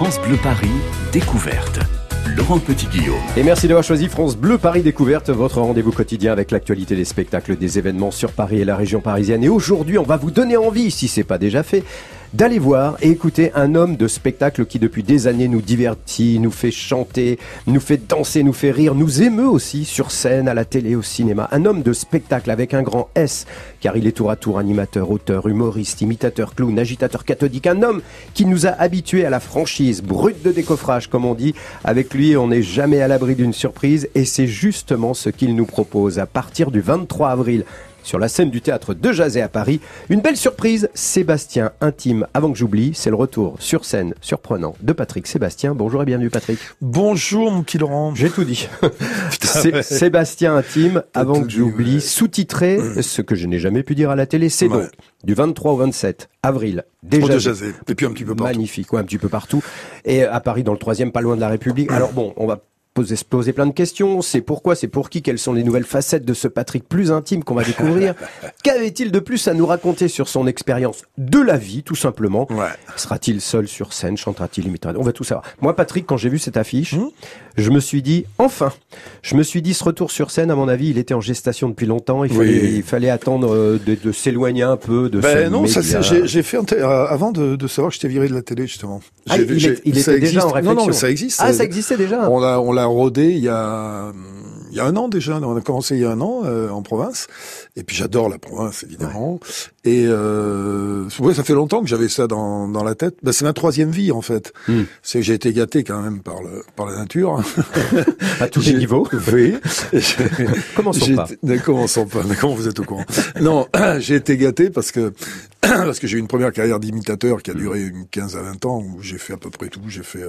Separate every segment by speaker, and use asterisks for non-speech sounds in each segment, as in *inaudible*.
Speaker 1: France Bleu Paris, découverte. Laurent Petit-Guillaume.
Speaker 2: Et merci d'avoir choisi France Bleu Paris Découverte, votre rendez-vous quotidien avec l'actualité des spectacles, des événements sur Paris et la région parisienne. Et aujourd'hui, on va vous donner envie, si c'est pas déjà fait, d'aller voir et écouter un homme de spectacle qui depuis des années nous divertit, nous fait chanter, nous fait danser, nous fait rire, nous émeut aussi sur scène, à la télé, au cinéma. Un homme de spectacle avec un grand S, car il est tour à tour animateur, auteur, humoriste, imitateur, clown, agitateur cathodique. Un homme qui nous a habitués à la franchise, brute de décoffrage comme on dit. Avec lui, on n'est jamais à l'abri d'une surprise et c'est justement ce qu'il nous propose à partir du 23 avril sur la scène du théâtre de Jazet à Paris. Une belle surprise, Sébastien Intime, avant que j'oublie, c'est le retour sur scène surprenant de Patrick Sébastien. Bonjour et bienvenue Patrick.
Speaker 3: Bonjour mon petit Laurent.
Speaker 2: J'ai tout dit. *laughs* Sébastien Intime, avant que j'oublie, sous-titré, mmh. ce que je n'ai jamais pu dire à la télé, c'est donc du 23 au 27 avril.
Speaker 3: Déjà, et puis un petit peu partout.
Speaker 2: Magnifique, ouais, un petit peu partout. Et à Paris, dans le troisième, pas loin de la République. Alors bon, on va poser, poser plein de questions. C'est pourquoi, c'est pour qui, quelles sont les nouvelles facettes de ce Patrick plus intime qu'on va découvrir. *laughs* Qu'avait-il de plus à nous raconter sur son expérience de la vie, tout simplement? Sera-t-il seul sur scène? Chantera-t-il On va tout savoir. Moi, Patrick, quand j'ai vu cette affiche, hmm? je me suis dit, enfin Je me suis dit, ce retour sur scène, à mon avis, il était en gestation depuis longtemps. Il fallait, il fallait attendre euh, de, s'éloigner un peu de
Speaker 3: ben non, ça j'ai fait euh, avant de, de, savoir que j'étais viré de la télé, justement.
Speaker 2: Ah, il, il était déjà en réflexion.
Speaker 3: Non, non, ça existe.
Speaker 2: Ah, ça existait déjà.
Speaker 3: On l'a, on l'a rodé il y a il y a un an déjà. On a commencé il y a un an euh, en province. Et puis j'adore la province évidemment. Et euh, ouais, ça fait longtemps que j'avais ça dans, dans la tête. Ben, c'est ma troisième vie en fait. Hmm. C'est que j'ai été gâté quand même par le par la nature. *laughs*
Speaker 2: à tous les niveaux.
Speaker 3: Oui. *laughs*
Speaker 2: commençons pas.
Speaker 3: Ne commençons pas. Mais comment vous êtes au courant Non, *clears throat* j'ai été gâté parce que *clears throat* parce que j'ai eu une première carrière d'imitateur qui a duré une 15 à 20 ans où j'ai fait à peu près tout. J'ai fait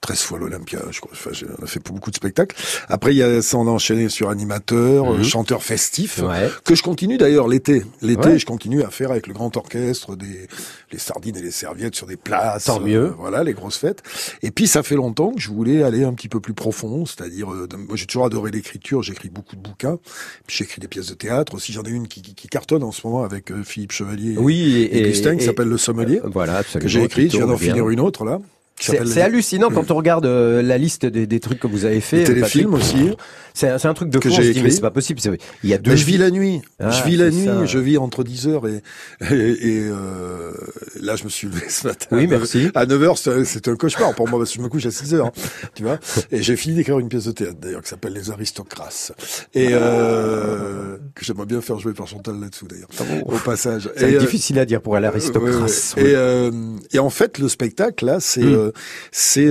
Speaker 3: 13 euh, fois l'Olympia, je crois. Enfin, j'ai fait beaucoup de spectacles. Après, il y a, ça, on a enchaîné sur animateur, mhm. chanteur festif, que je continue d'ailleurs l'été. L'été, je continue à faire avec le grand orchestre des les sardines et les serviettes sur des places.
Speaker 2: Tant mieux. Euh,
Speaker 3: voilà, les grosses fêtes. Et puis, ça fait longtemps que je voulais aller un petit peu plus profond, c'est-à-dire, euh, moi, j'ai toujours adoré l'écriture. J'écris beaucoup de bouquins. Puis j'écris des pièces de théâtre aussi. J'en ai une qui, qui, cartonne en ce moment avec Philippe Chevalier.
Speaker 2: Oui
Speaker 3: et, Gustin qui s'appelle Le Sommelier.
Speaker 2: Euh, voilà,
Speaker 3: que j'ai écrit. Je viens d'en finir une autre là.
Speaker 2: C'est hallucinant quand on regarde euh, la liste des, des, trucs que vous avez fait.
Speaker 3: Les téléfilms aussi.
Speaker 2: C'est un, un, truc de que j'ai écrit. mais c'est pas possible.
Speaker 3: Il y a deux. Mais je vis la nuit. Ah, je vis la nuit. Je vis entre 10 heures et et, et euh, là je me suis levé ce matin.
Speaker 2: Oui, merci.
Speaker 3: À 9 heures, c'est un cauchemar pour moi parce que je me couche à 6 heures. tu vois. Et j'ai fini d'écrire une pièce de théâtre d'ailleurs qui s'appelle Les Aristocrates et euh, que j'aimerais bien faire jouer par Chantal là-dessous d'ailleurs. Ah au passage.
Speaker 2: C'est euh, difficile à dire pour.
Speaker 3: Et, euh, et en fait, le spectacle là, c'est hmm. Euh, c'est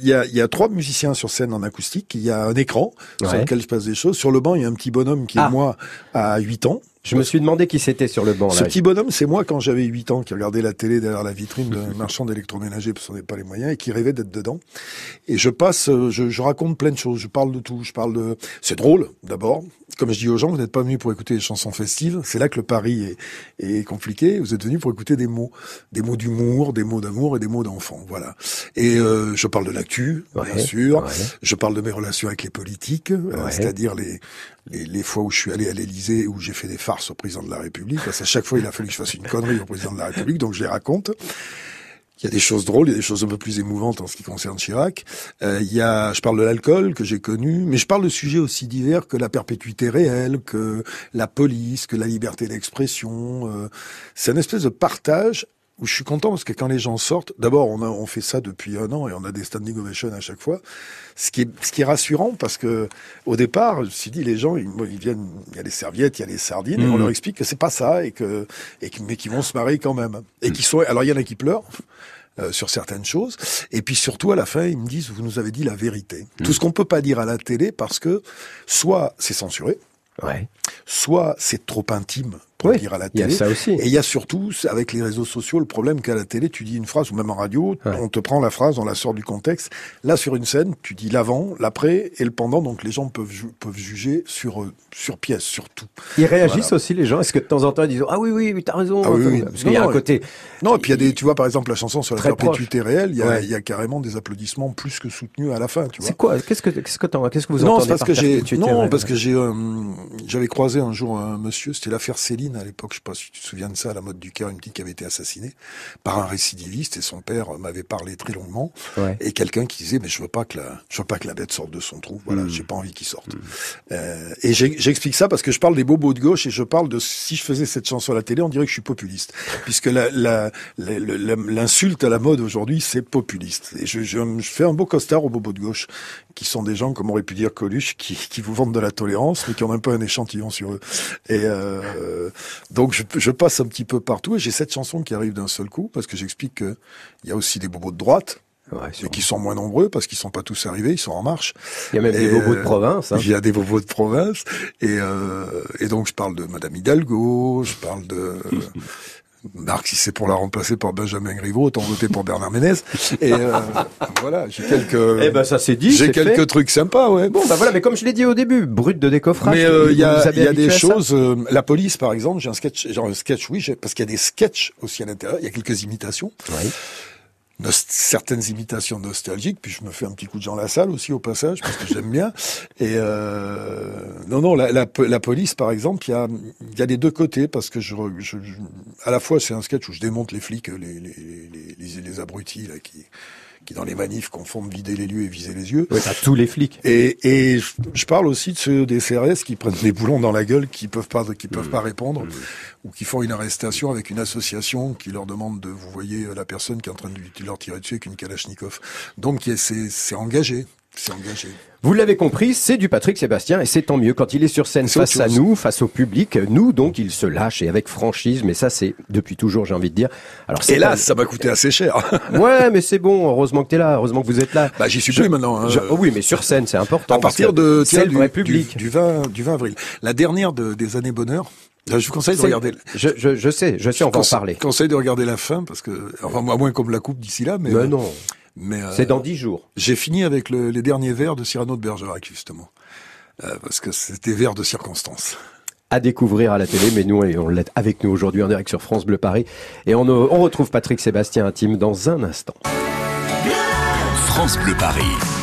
Speaker 3: il y a il y a trois musiciens sur scène en acoustique il y a un écran sur lequel je passe des choses. Sur le banc, il y a un petit bonhomme qui est ah. moi à 8 ans.
Speaker 2: Je me suis demandé qui c'était sur le banc.
Speaker 3: Ce petit bonhomme, c'est moi quand j'avais 8 ans, qui regardait la télé derrière la vitrine d'un *laughs* marchand d'électroménager parce qu'on n'avait pas les moyens et qui rêvait d'être dedans. Et je passe, je, je, raconte plein de choses. Je parle de tout. Je parle de. C'est drôle, d'abord. Comme je dis aux gens, vous n'êtes pas venus pour écouter des chansons festives. C'est là que le pari est, est compliqué. Vous êtes venus pour écouter des mots, des mots d'humour, des mots d'amour et des mots d'enfant. Voilà. Et euh, je parle de l'actu, bien sûr. Je parle de mes relations avec les politiques, euh, c'est-à-dire les, les, les fois où je suis allé à l'Élysée où j'ai fait des farces au président de la République. Parce qu'à chaque fois, il a fallu que je fasse une connerie au président de la République, donc je les raconte. Il y a des choses drôles, il y a des choses un peu plus émouvantes en ce qui concerne Chirac. Euh, il y a, je parle de l'alcool que j'ai connu, mais je parle de sujets aussi divers que la perpétuité réelle, que la police, que la liberté d'expression. Euh, c'est une espèce de partage où je suis content parce que quand les gens sortent, d'abord on a on fait ça depuis un an et on a des standing ovations à chaque fois, ce qui est ce qui est rassurant parce que au départ, je me suis dit les gens ils, viennent, il y a les serviettes, il y a les sardines, et on mmh. leur explique que c'est pas ça et que et mais qu'ils vont se marrer quand même et qui sont alors il y en a qui pleurent. Euh, sur certaines choses. Et puis surtout, à la fin, ils me disent, vous nous avez dit la vérité. Mmh. Tout ce qu'on peut pas dire à la télé parce que soit c'est censuré, ouais. soit c'est trop intime pour dire à la télé.
Speaker 2: Il y a ça aussi.
Speaker 3: Et il y a surtout, avec les réseaux sociaux, le problème qu'à la télé, tu dis une phrase, ou même en radio, on te prend la phrase, on la sort du contexte. Là, sur une scène, tu dis l'avant, l'après et le pendant, donc les gens peuvent, peuvent juger sur, euh, sur pièce, sur tout.
Speaker 2: Ils réagissent aussi, les gens Est-ce que de temps en temps, ils disent Ah oui, oui, oui t'as raison
Speaker 3: ah, oui,
Speaker 2: Parce qu'il y a un côté...
Speaker 3: Non, et puis il y a des, tu vois, par exemple, la chanson sur la perpétuité réelle, il y, a, il y a carrément des applaudissements plus que soutenus à la fin, tu vois.
Speaker 2: C'est quoi? Qu'est-ce que, qu'est-ce que, qu'est-ce que vous
Speaker 3: non,
Speaker 2: entendez
Speaker 3: parce que j'ai, Non, parce que j'ai, euh, j'avais croisé un jour un monsieur, c'était l'affaire Céline à l'époque, je sais pas si tu te souviens de ça, à la mode du cœur, une petite qui avait été assassinée par un récidiviste et son père m'avait parlé très longuement et quelqu'un qui disait mais je veux pas que la je veux pas que la bête sorte de son trou, voilà, hmm. j'ai pas envie qu'il sorte. Hmm. Euh, et j'explique ça parce que je parle des bobos de gauche et je parle de si je faisais cette chanson à la télé, on dirait que je suis populiste puisque l'insulte à la mode aujourd'hui c'est populiste et je, je, je fais un beau costard aux bobos de gauche qui sont des gens, comme aurait pu dire Coluche, qui, qui vous vendent de la tolérance, mais qui ont un peu un échantillon sur eux. Et euh, donc je, je, passe un petit peu partout, et j'ai cette chanson qui arrive d'un seul coup, parce que j'explique qu'il y a aussi des bobos de droite, Ouais, et qui sont moins nombreux parce qu'ils sont pas tous arrivés, ils sont en marche.
Speaker 2: Il y a même des bobos de province. Hein.
Speaker 3: Il y a des bobos de province et, euh, et donc je parle de Madame Hidalgo, je parle de *laughs* Marc, si c'est pour la remplacer par Benjamin Griveaux, autant voter pour Bernard Ménez. Et euh, voilà, j'ai quelques.
Speaker 2: Eh ben ça c'est dit.
Speaker 3: J'ai quelques trucs sympas, ouais.
Speaker 2: Bon bah voilà, mais comme je l'ai dit au début, brut de décoffrage.
Speaker 3: Mais euh, il y a, y a des choses. Euh, la police, par exemple, j'ai un sketch, genre un sketch, oui, parce qu'il y a des sketchs aussi à l'intérieur. Il y a quelques imitations. Oui certaines imitations nostalgiques, puis je me fais un petit coup de Jean Lassalle aussi au passage, parce que j'aime bien. *laughs* Et euh, non, non, la, la, la, police, par exemple, il y a, y a des deux côtés, parce que je, je, à la fois c'est un sketch où je démonte les flics, les, les, les, les, les abrutis là, qui qui dans les manifs confondent vider les lieux et viser les yeux.
Speaker 2: Oui, tous les flics.
Speaker 3: Et, et je, parle aussi de ceux des CRS qui prennent des boulons dans la gueule, qui peuvent pas, qui peuvent mmh. pas répondre, mmh. ou qui font une arrestation avec une association qui leur demande de, vous voyez la personne qui est en train de leur tirer dessus avec une Kalachnikov. Donc c'est engagé. C'est engagé.
Speaker 2: Vous l'avez compris, c'est du Patrick Sébastien et c'est tant mieux quand il est sur scène face à nous, face au public. Nous, donc, il se lâche et avec franchise, mais ça, c'est depuis toujours, j'ai envie de dire.
Speaker 3: Alors, là, ça m'a coûté assez cher. *laughs*
Speaker 2: ouais, mais c'est bon. Heureusement que tu es là. Heureusement que vous êtes là.
Speaker 3: Bah, j'y suis plus maintenant. Hein.
Speaker 2: oh oui, mais sur scène, c'est important.
Speaker 3: À partir de, tiens, du, du, du, 20, du 20 avril. La dernière de, des années bonheur. Je vous conseille de regarder.
Speaker 2: Je, je, je sais, je sais, on va en parler.
Speaker 3: Je conseille de regarder la fin parce que, enfin, à moins comme la coupe d'ici là, mais.
Speaker 2: mais non. Mais c'est dans dix jours.
Speaker 3: J'ai fini avec le, les derniers vers de Cyrano de Bergerac justement, euh, parce que c'était vers de circonstance.
Speaker 2: À découvrir à la télé, mais nous on l'est avec nous aujourd'hui en direct sur France Bleu Paris, et on, on retrouve Patrick Sébastien Intime dans un instant.
Speaker 1: France Bleu Paris.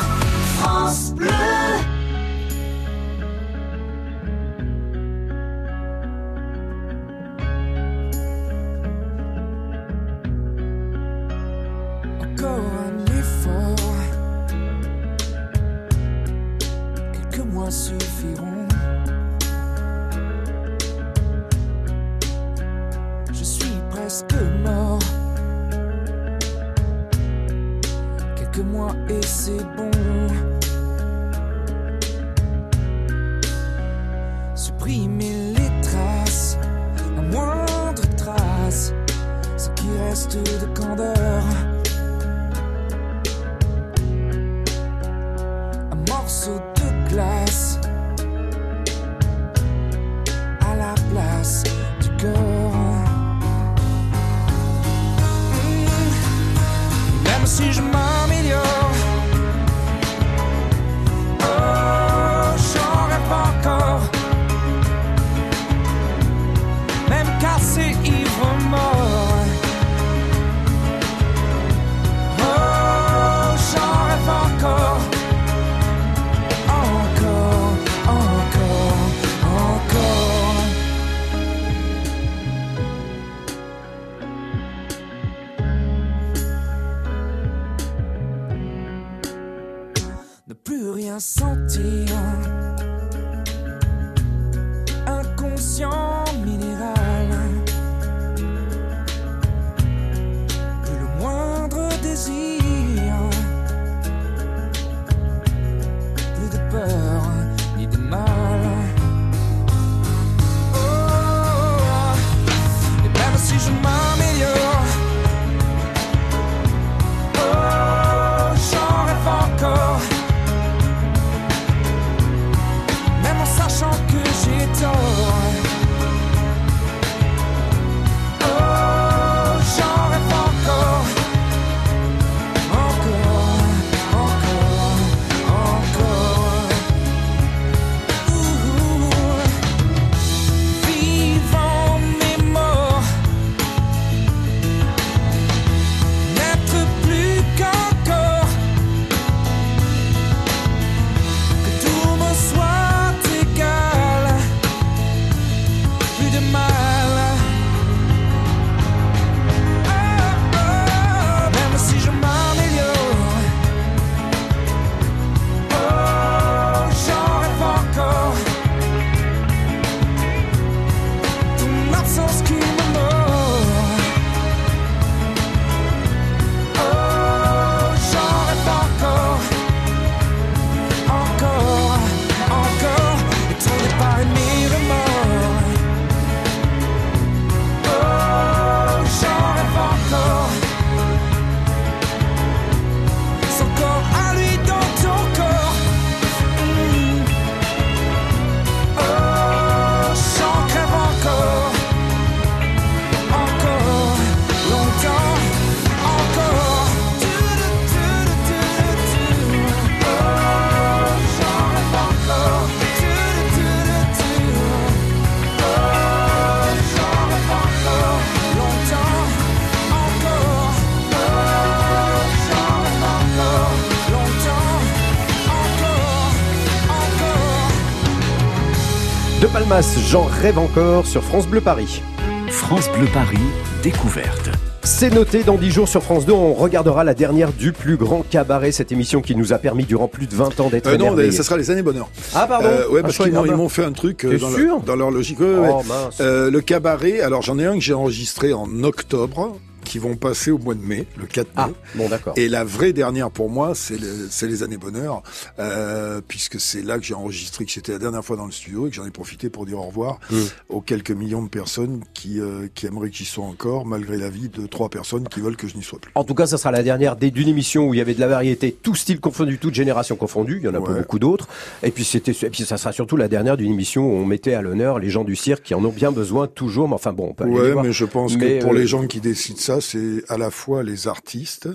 Speaker 4: De
Speaker 2: Palmas, j'en rêve encore sur France Bleu Paris.
Speaker 1: France Bleu Paris, découverte.
Speaker 2: C'est noté, dans 10 jours sur France 2, on regardera la dernière du plus grand cabaret, cette émission qui nous a permis durant plus de 20 ans d'être
Speaker 3: Euh, non, ça sera les années bonheur.
Speaker 2: Ah pardon
Speaker 3: Euh, ouais,
Speaker 2: Ah,
Speaker 3: parce qu'ils m'ont, ils m'ont fait un truc euh,
Speaker 2: T'es
Speaker 3: dans, leur-
Speaker 2: sûr
Speaker 3: dans leur logique. Ouais,
Speaker 2: Oh
Speaker 3: ouais.
Speaker 2: mince.
Speaker 3: Euh, le cabaret, alors j'en ai un que j'ai enregistré en octobre, qui vont passer au mois de mai, le 4 mai.
Speaker 2: Ah, bon d'accord.
Speaker 3: Et la vraie dernière pour moi, c'est le- c'est les années bonheur, euh, puisque c'est là que j'ai enregistré, que j'étais la dernière fois dans le studio et que j'en ai profité pour dire au revoir
Speaker 2: Mm.
Speaker 3: aux quelques millions de personnes qui, euh, qui aimeraient que j'y sois encore, malgré la vie de trois personnes qui veulent que je n'y sois plus.
Speaker 2: En tout cas, ça sera la dernière d'une émission où il y avait de la variété, tout style confondu, toute génération confondue. Il y en a pas
Speaker 3: Ouais.
Speaker 2: beaucoup d'autres. Et puis c'était, et puis ça sera surtout la dernière d'une émission où on mettait à l'honneur les gens du cirque qui en ont bien besoin toujours. Mais enfin bon, on peut aller les
Speaker 3: Ouais,
Speaker 2: voir.
Speaker 3: mais je pense
Speaker 2: Mais,
Speaker 3: que pour
Speaker 2: euh,
Speaker 3: les gens qui décident ça, c'est à la fois les artistes,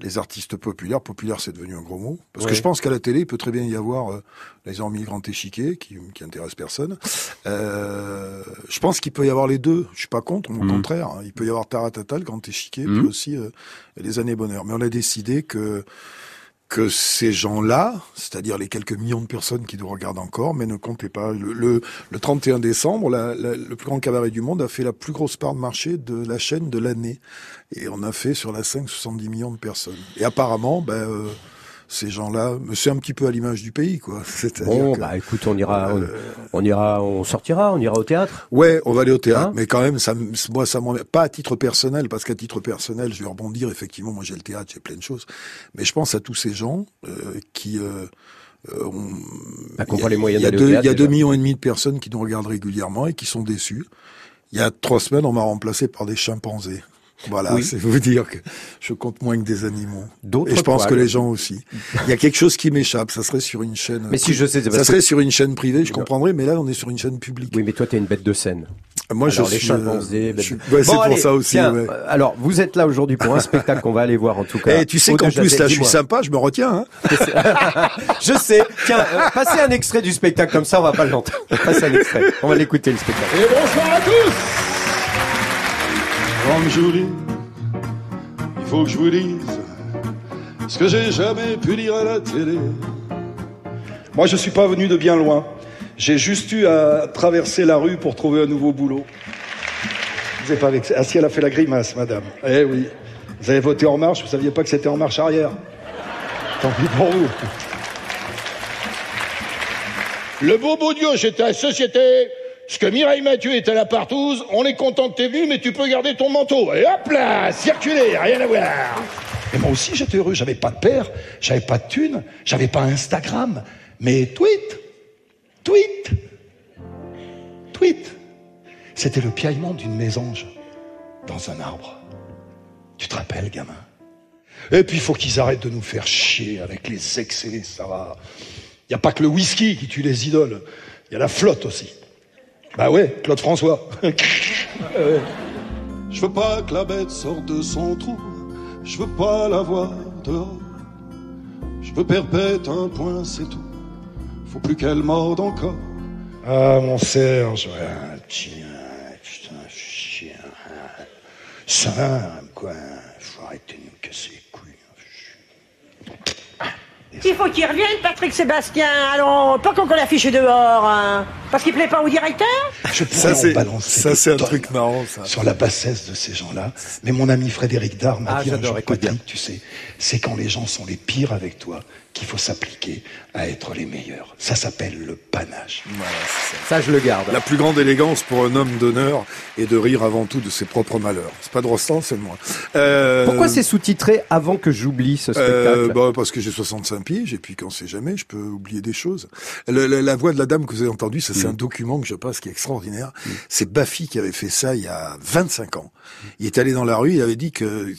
Speaker 3: les artistes populaires. Populaire, c'est devenu un gros mot. Parce
Speaker 2: Ouais.
Speaker 3: que je pense qu'à la télé, il peut très bien y avoir euh, les hormis grand échiquier, qui, qui intéresse personne. Euh, je pense qu'il peut y avoir les deux. Je suis pas contre, au
Speaker 2: Mhm.
Speaker 3: contraire. hein. Il peut y avoir Taratata, le grand échiquier,
Speaker 2: Mhm.
Speaker 3: puis aussi euh, les années bonheur. Mais on a décidé que que ces gens-là, c'est-à-dire les quelques millions de personnes qui nous regardent encore, mais ne comptez pas. Le, le, le 31 décembre, la- la- le plus grand cabaret du monde a fait la plus grosse part de marché de la chaîne de l'année. Et on a fait sur la 5 70 millions de personnes. Et apparemment, ben, euh, ces gens-là, c'est un petit peu à l'image du pays, quoi. *laughs*
Speaker 2: Bon,
Speaker 3: que-
Speaker 2: bah écoute, on ira, on,
Speaker 3: Euh,
Speaker 2: on ira, on sortira, on ira au théâtre.
Speaker 3: Ouais, on va aller au théâtre,
Speaker 2: Hein
Speaker 3: mais quand même, ça, moi, ça m'emmerde. Pas à titre personnel, parce qu'à titre personnel, je vais rebondir. Effectivement, moi, j'ai le théâtre, j'ai plein de choses. Mais je pense à tous ces gens euh, qui euh, euh, ont.
Speaker 2: Bah, qu'on
Speaker 3: il y a-
Speaker 2: voit les moyens
Speaker 3: il y a deux-
Speaker 2: théâtre,
Speaker 3: y a deux millions et demi de personnes qui nous regardent régulièrement et qui sont déçues. Il y a trois semaines, on m'a remplacé par des chimpanzés. Voilà,
Speaker 2: Oui.
Speaker 3: c'est vous dire que je compte moins que des animaux.
Speaker 2: D'autres
Speaker 3: Et je pense
Speaker 2: poils.
Speaker 3: que les gens aussi. Il y a quelque chose qui m'échappe. Ça serait sur une chaîne.
Speaker 2: Mais si je sais, c'est
Speaker 3: ça serait
Speaker 2: que-
Speaker 3: sur une chaîne privée, je comprendrais. Mais là, on est sur une chaîne publique.
Speaker 2: Oui, mais toi, t'es une bête de scène.
Speaker 3: Moi,
Speaker 2: alors,
Speaker 3: je
Speaker 2: les
Speaker 3: suis, euh,
Speaker 2: chimpanzés.
Speaker 3: je suis-
Speaker 2: de-
Speaker 3: ouais, c'est
Speaker 2: Bon,
Speaker 3: pour
Speaker 2: allez,
Speaker 3: ça aussi.
Speaker 2: tiens,
Speaker 3: ouais.
Speaker 2: euh, alors, vous êtes là aujourd'hui pour un spectacle qu'on va aller voir en tout cas.
Speaker 3: Eh, tu sais qu'en plus, là, je suis sympa, je me retiens. Hein. *laughs*
Speaker 2: Je sais. Tiens, euh, passez un extrait du spectacle comme ça, on va pas l'entendre. Passez un extrait. On va l'écouter le spectacle.
Speaker 5: Et bonsoir à tous Grande Julie, il faut que je vous dise ce que j'ai jamais pu dire à la télé. Moi, je suis pas venu de bien loin. J'ai juste eu à traverser la rue pour trouver un nouveau boulot. Vous n'êtes pas vexé Ah si, elle a fait la grimace, madame. Eh oui. Vous avez voté En Marche, vous saviez pas que c'était En Marche arrière. Tant pis pour vous. Le beau beau Dieu, j'étais à la société. Ce que Mireille Mathieu à la partouze, on est content que t'es venu, mais tu peux garder ton manteau. Et hop là, circuler, rien à voir. Et moi aussi, j'étais heureux. J'avais pas de père, j'avais pas de thune, j'avais pas Instagram. Mais tweet, tweet, tweet. C'était le piaillement d'une mésange dans un arbre. Tu te rappelles, gamin? Et puis, il faut qu'ils arrêtent de nous faire chier avec les excès, ça va. Il n'y a pas que le whisky qui tue les idoles. Il y a la flotte aussi. Bah ouais, Claude François. Ouais. *laughs* Je veux pas que la bête sorte de son trou. Je veux pas la voir dehors. Je veux perpète un point, c'est tout. Faut plus qu'elle morde encore. Ah, mon Serge, ouais. Tiens, putain, chien. Ça, quoi. Faut arrêter de nous casser les couilles.
Speaker 6: Il faut qu'il revienne, Patrick Sébastien. Allons, pas qu'on l'affiche dehors. hein. Parce qu'il plaît pas au directeur
Speaker 5: Je pourrais
Speaker 3: Ça,
Speaker 5: en
Speaker 3: c'est,
Speaker 5: balancer
Speaker 3: ça, c'est un truc marrant, ça.
Speaker 5: sur la bassesse de ces gens-là. Mais mon ami Frédéric Dard m'a
Speaker 2: Ah,
Speaker 5: dit un jour. Patrick, tu sais, c'est quand les gens sont les pires avec toi qu'il faut s'appliquer à être les meilleurs. Ça s'appelle le panache.
Speaker 3: Voilà, c'est ça.
Speaker 2: Ça, je le garde.
Speaker 3: La plus grande élégance pour un homme d'honneur est de rire avant tout de ses propres malheurs. C'est pas de Rostand, c'est moi. Euh,
Speaker 2: Pourquoi c'est sous-titré avant que j'oublie ce
Speaker 3: euh,
Speaker 2: spectacle?
Speaker 3: bah, parce que j'ai 65 piges et puis qu'on sait jamais, je peux oublier des choses. Le- le- la voix de la dame que vous avez entendue, ça c'est un document que je passe qui est extraordinaire. C'est Baffy qui avait fait ça il y a 25 ans. Il est allé dans la rue, il avait dit que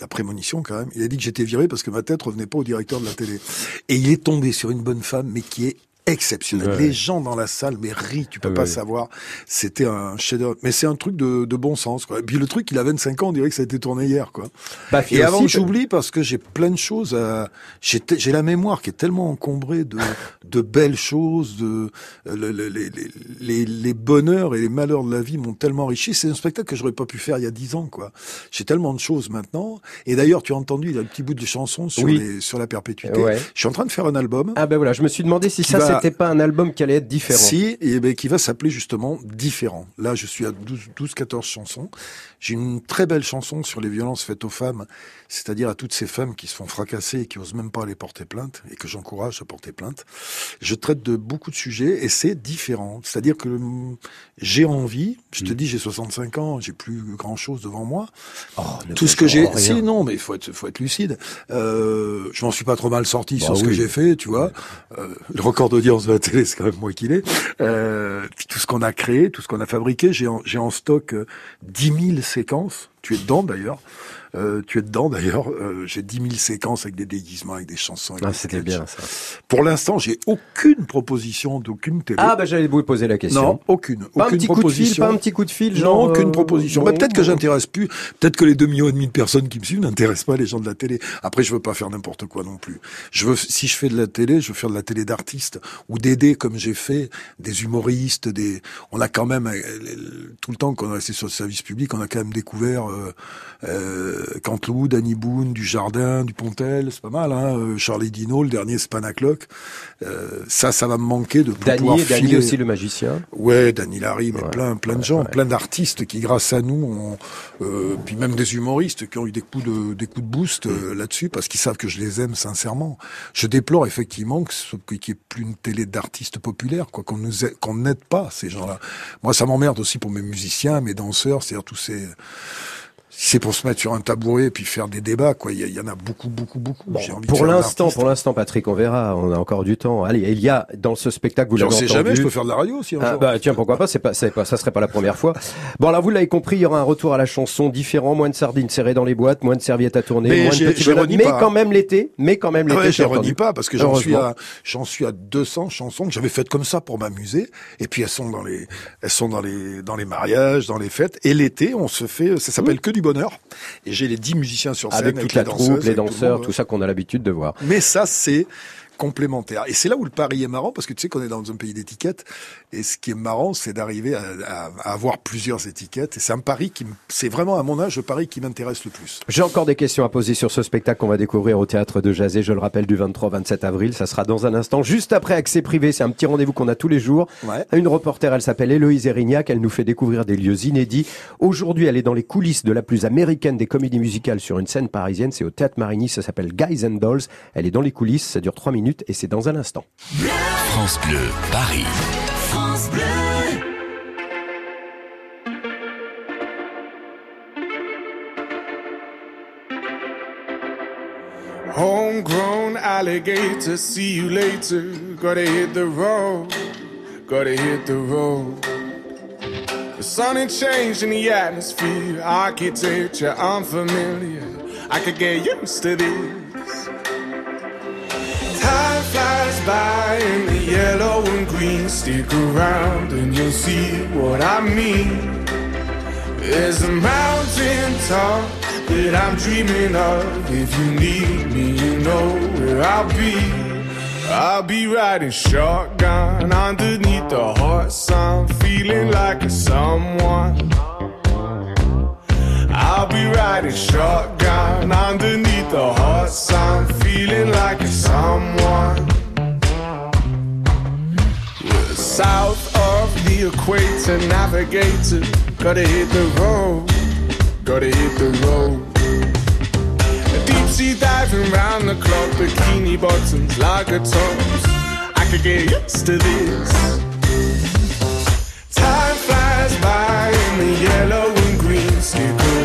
Speaker 3: la prémonition quand même. Il a dit que j'étais viré parce que ma tête revenait pas au directeur de la télé. Et il est tombé sur une bonne femme, mais qui est exceptionnelle.
Speaker 2: Ouais.
Speaker 3: Les gens dans la salle, mais rient, tu peux
Speaker 2: Ah
Speaker 3: pas savoir. C'était un chef-d'œuvre. Mais c'est un truc de, de bon sens, quoi. Et puis le truc, il a 25 ans, on dirait que ça a été tourné hier, quoi.
Speaker 2: Baffy
Speaker 3: Et avant j'oublie, parce que j'ai plein de choses à... J'ai la mémoire qui est tellement encombrée de, de belles choses, de... euh, le- le- les, les, les, les bonheurs et les malheurs de la vie m'ont tellement enrichi. C'est un spectacle que j'aurais pas pu faire il y a 10 ans, quoi. J'ai tellement de choses maintenant. Et d'ailleurs, tu as entendu, il y a le petit bout de chanson sur,
Speaker 2: Oui.
Speaker 3: les, sur la perpétuité.
Speaker 2: Ouais.
Speaker 3: Je suis en train de faire un album.
Speaker 2: Ah ben voilà, je me suis demandé si ça c'était pas un album qui allait être différent.
Speaker 3: Si, et ben, qui va s'appeler justement Différent. Là, je suis à 12, 12 14 chansons. J'ai une très belle chanson sur les violences faites aux femmes, c'est-à-dire à toutes ces femmes qui se font fracasser et qui osent même pas aller porter plainte, et que j'encourage à porter plainte. Je traite de beaucoup de sujets, et c'est différent. C'est-à-dire que j'ai envie, je
Speaker 2: Mm.
Speaker 3: te dis, j'ai 65 ans, j'ai plus grand-chose devant moi.
Speaker 2: Oh,
Speaker 3: Tout ce que j'ai, si non, mais il faut être, faut être lucide. Euh, je m'en suis pas trop mal sorti
Speaker 2: Bah
Speaker 3: sur ce que j'ai fait, tu vois. Euh, le record d'audience de la télé, c'est quand même moi qui l'ai. Euh, tout ce qu'on a créé, tout ce qu'on a fabriqué, j'ai en, en stock euh, 10 000 séquences. Tu es dedans d'ailleurs. Euh, tu es dedans d'ailleurs. Euh, j'ai 10 000 séquences avec des déguisements, avec des chansons. avec
Speaker 2: Ah, c'était bien ça.
Speaker 3: Pour l'instant, j'ai aucune proposition d'aucune télé.
Speaker 2: Ah bah j'allais vous poser la question.
Speaker 3: non, aucune.
Speaker 2: pas un
Speaker 3: aucune
Speaker 2: petit coup de fil,
Speaker 3: proposition.
Speaker 2: pas un petit coup de fil,
Speaker 3: Non,
Speaker 2: genre.
Speaker 3: aucune
Speaker 2: euh,
Speaker 3: proposition.
Speaker 2: bon,
Speaker 3: Bah, peut-être que j'intéresse plus. Peut-être que les 2 millions et demi de personnes qui me suivent n'intéressent pas les gens de la télé. Après, je veux pas faire n'importe quoi non plus. Je veux, si je fais de la télé, je veux faire de la télé d'artistes ou d'aider comme j'ai fait des humoristes, des. On a quand même euh, tout le temps qu'on est resté sur le service public, on a quand même découvert euh, euh, Canteloup, Danny Boone, du Jardin, du Pontel, c'est pas mal. Hein, euh, Charlie Dino, le dernier Spanaclock. Euh, ça, ça va me manquer de pouvoir
Speaker 2: Dany, Dany
Speaker 3: filer-
Speaker 2: aussi le magicien.
Speaker 3: Ouais, Dany Larry, mais
Speaker 2: Ouais,
Speaker 3: plein, plein de gens, plein d'artistes qui, grâce à nous, ont, euh, puis même des humoristes qui ont eu des coups de, des coups de boost euh, là-dessus parce qu'ils savent que je les aime sincèrement. Je déplore effectivement que ce- qu'il n'y ait plus une télé d'artistes populaires, quoi, qu'on nous aide- qu'on n'aide pas ces gens-là. Moi, ça m'emmerde aussi pour mes musiciens, mes danseurs, c'est-à-dire tous ces. C'est pour se mettre sur un tabouret et puis faire des débats, quoi. Il y, en a beaucoup, beaucoup, beaucoup.
Speaker 2: Bon,
Speaker 3: envie
Speaker 2: pour l'instant, pour l'instant, Patrick, on verra. On a encore du temps. Allez, il y a dans ce spectacle, vous l'avez entendu.
Speaker 3: jamais, je peux faire de la radio aussi un
Speaker 2: Ah,
Speaker 3: jour.
Speaker 2: bah tiens pourquoi pas c'est pas pas ça serait pas la première fois. Bon alors vous l'avez compris il y aura un retour à la chanson différent moins de sardines serrées dans les boîtes moins de serviettes à tourner
Speaker 3: Mais
Speaker 2: moins de petits bonhommes, mais quand même l'été mais quand même
Speaker 3: Ah
Speaker 2: l'été
Speaker 3: ouais, je renie pas parce que j'en suis à j'en suis à 200 chansons que j'avais faites comme ça pour m'amuser et puis elles sont dans les elles sont dans les dans les mariages, dans les fêtes et l'été on se fait ça s'appelle que du bonheur et j'ai les 10 musiciens sur scène
Speaker 2: avec toute la troupe les
Speaker 3: tout
Speaker 2: danseurs tout ça qu'on a l'habitude de voir.
Speaker 3: Mais ça c'est complémentaire. Et c'est là où le pari est marrant, parce que tu sais qu'on est dans un pays d'étiquettes, et ce qui est marrant, c'est d'arriver à, à- à avoir plusieurs étiquettes. Et c'est un pari qui, me- c'est vraiment à mon âge le pari qui m'intéresse le plus.
Speaker 2: J'ai encore des questions à poser sur ce spectacle qu'on va découvrir au théâtre de Jazé, je le rappelle, du 23-27 avril. Ça sera dans un instant, juste après Accès Privé. C'est un petit rendez-vous qu'on a tous les jours.
Speaker 3: Ouais.
Speaker 2: Une reporter, elle s'appelle Héloïse Erignac. Elle nous fait découvrir des lieux inédits. Aujourd'hui, elle est dans les coulisses de la plus américaine des comédies musicales sur une scène parisienne. C'est au théâtre Marigny. Ça s'appelle Guys and Dolls. Elle est dans les coulisses. Ça dure trois minutes et c'est dans un instant.
Speaker 1: France Bleu, Paris.
Speaker 4: Homegrown alligator, see you later. Gotta hit the road, gotta hit the road. The sun ain't changed in the atmosphere, architecture unfamiliar. I could get used to this. Time flies by in the yellow and green. Stick around and you'll see what I mean. There's a mountain top that I'm dreaming of. If you need me, you know where I'll be. I'll be riding shotgun underneath the hot sun, feeling like a someone. Riding shotgun underneath the hot sun, feeling like a someone. We're south of the equator, navigator. Gotta hit the road, gotta hit the road. Deep sea diving round the clock, bikini bottoms, lager tops. I could get used to this. Time flies by in the yellow and green. Stick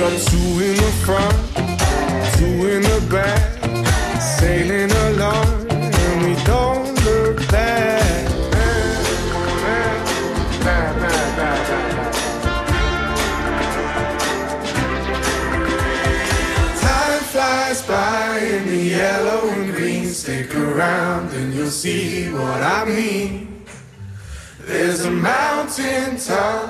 Speaker 4: Two in the front, two in the back, sailing along, and we don't look back. Time flies by in the yellow and green. Stick around and you'll see what I mean. There's a mountain top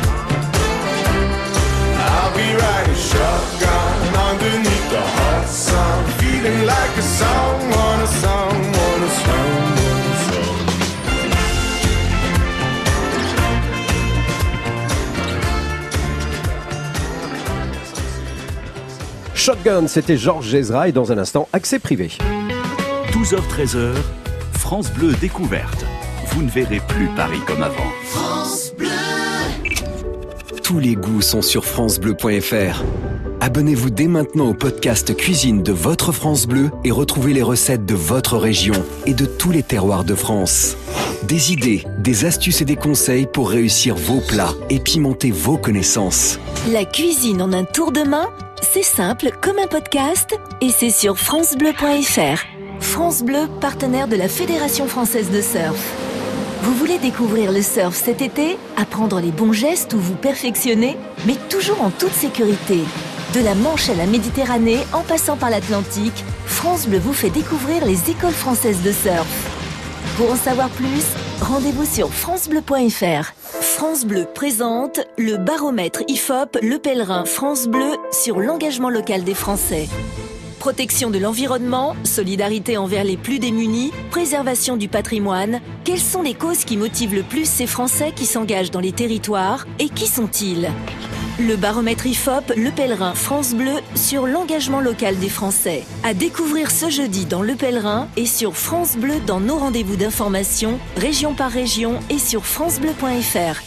Speaker 4: Shotgun underneath the hot sun, feeling like a someone.
Speaker 2: Shotgun, c'était Georges Gézra et dans un instant, accès privé.
Speaker 1: 12h-13h, France Bleu découverte. Vous ne verrez plus Paris comme avant.
Speaker 7: Tous les goûts sont sur francebleu.fr. Abonnez-vous dès maintenant au podcast Cuisine de votre France Bleu et retrouvez les recettes de votre région et de tous les terroirs de France. Des idées, des astuces et des conseils pour réussir vos plats et pimenter vos connaissances.
Speaker 8: La cuisine en un tour de main, c'est simple comme un podcast et c'est sur francebleu.fr. France Bleu, partenaire de la Fédération française de surf. Vous voulez découvrir le surf cet été Apprendre les bons gestes ou vous perfectionner Mais toujours en toute sécurité. De la Manche à la Méditerranée, en passant par l'Atlantique, France Bleu vous fait découvrir les écoles françaises de surf. Pour en savoir plus, rendez-vous sur francebleu.fr. France Bleu présente le baromètre IFOP Le Pèlerin France Bleu sur l'engagement local des Français. Protection de l'environnement, solidarité envers les plus démunis, préservation du patrimoine. Quelles sont les causes qui motivent le plus ces Français qui s'engagent dans les territoires et qui sont-ils? Le baromètre IFOP Le Pèlerin France Bleu sur l'engagement local des Français. À découvrir ce jeudi dans Le Pèlerin et sur France Bleu dans nos rendez-vous d'information, région par région et sur francebleu.fr.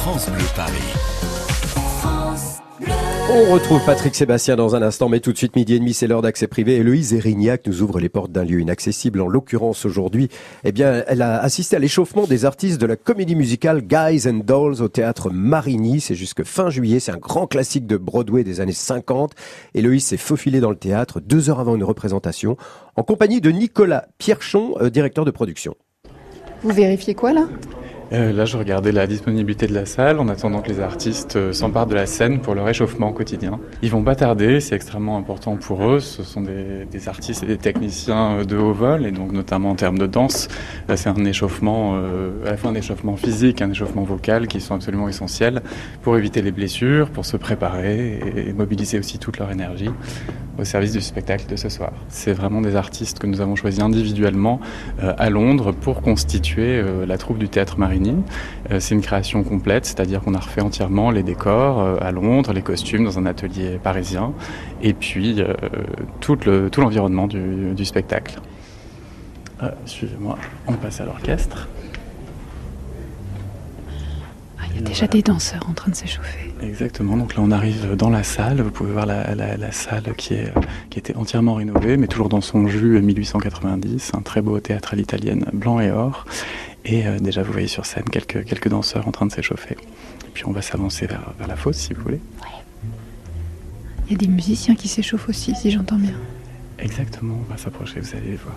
Speaker 1: France Bleu Paris.
Speaker 2: On retrouve Patrick Sébastien dans un instant, mais tout de suite, midi et demi, c'est l'heure d'accès privé. Héloïse Erignac nous ouvre les portes d'un lieu inaccessible. En l'occurrence, aujourd'hui, eh bien, elle a assisté à l'échauffement des artistes de la comédie musicale Guys and Dolls au théâtre Marigny. C'est jusque fin juillet. C'est un grand classique de Broadway des années 50. Héloïse s'est faufilée dans le théâtre deux heures avant une représentation en compagnie de Nicolas Pierchon, euh, directeur de production.
Speaker 9: Vous vérifiez quoi là?
Speaker 10: Euh, là, je regardais la disponibilité de la salle en attendant que les artistes euh, s'emparent de la scène pour leur réchauffement quotidien. Ils vont pas tarder, c'est extrêmement important pour eux. Ce sont des, artistes et des techniciens euh, de haut vol, et donc notamment en termes de danse, là, c'est un échauffement, euh, à la fois un échauffement physique, un échauffement vocal, qui sont absolument essentiels pour éviter les blessures, pour se préparer et, mobiliser aussi toute leur énergie au service du spectacle de ce soir. C'est vraiment des artistes que nous avons choisis individuellement euh, à Londres pour constituer euh, la troupe du théâtre Marigny. Euh, c'est une création complète, c'est-à-dire qu'on a refait entièrement les décors euh, à Londres, les costumes dans un atelier parisien, et puis euh, tout le- tout l'environnement du, du spectacle. Suivez-moi, on passe à l'orchestre.
Speaker 9: Ah, Il y a déjà des danseurs en train de s'échauffer.
Speaker 10: Exactement, donc là on arrive dans la salle, vous pouvez voir la, la- la salle qui, est, qui était entièrement rénovée, mais toujours dans son jus 1890, un très beau théâtre à l'italienne, blanc et or. Et euh, déjà vous voyez sur scène quelques, quelques danseurs en train de s'échauffer. Et puis on va s'avancer vers, vers la fosse si vous voulez.
Speaker 9: Il y a des musiciens qui s'échauffent aussi, si j'entends bien.
Speaker 10: Exactement, on va s'approcher, vous allez les voir.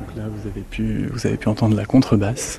Speaker 10: Donc là, vous avez pu, vous avez pu entendre la contrebasse.